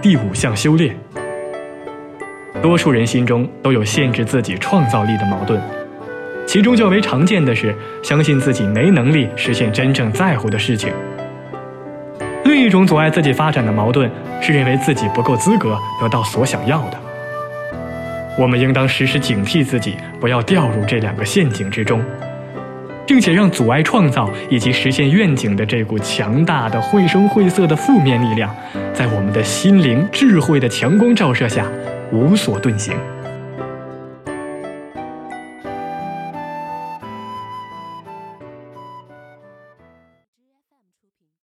第五项修炼。多数人心中都有限制自己创造力的矛盾，其中较为常见的是相信自己没能力实现真正在乎的事情。另一种阻碍自己发展的矛盾是认为自己不够资格得到所想要的。我们应当时时警惕自己，不要掉入这两个陷阱之中，并且让阻碍创造以及实现愿景的这股强大的绘声绘色的负面力量，在我们的心灵智慧的强光照射下。无所遁形。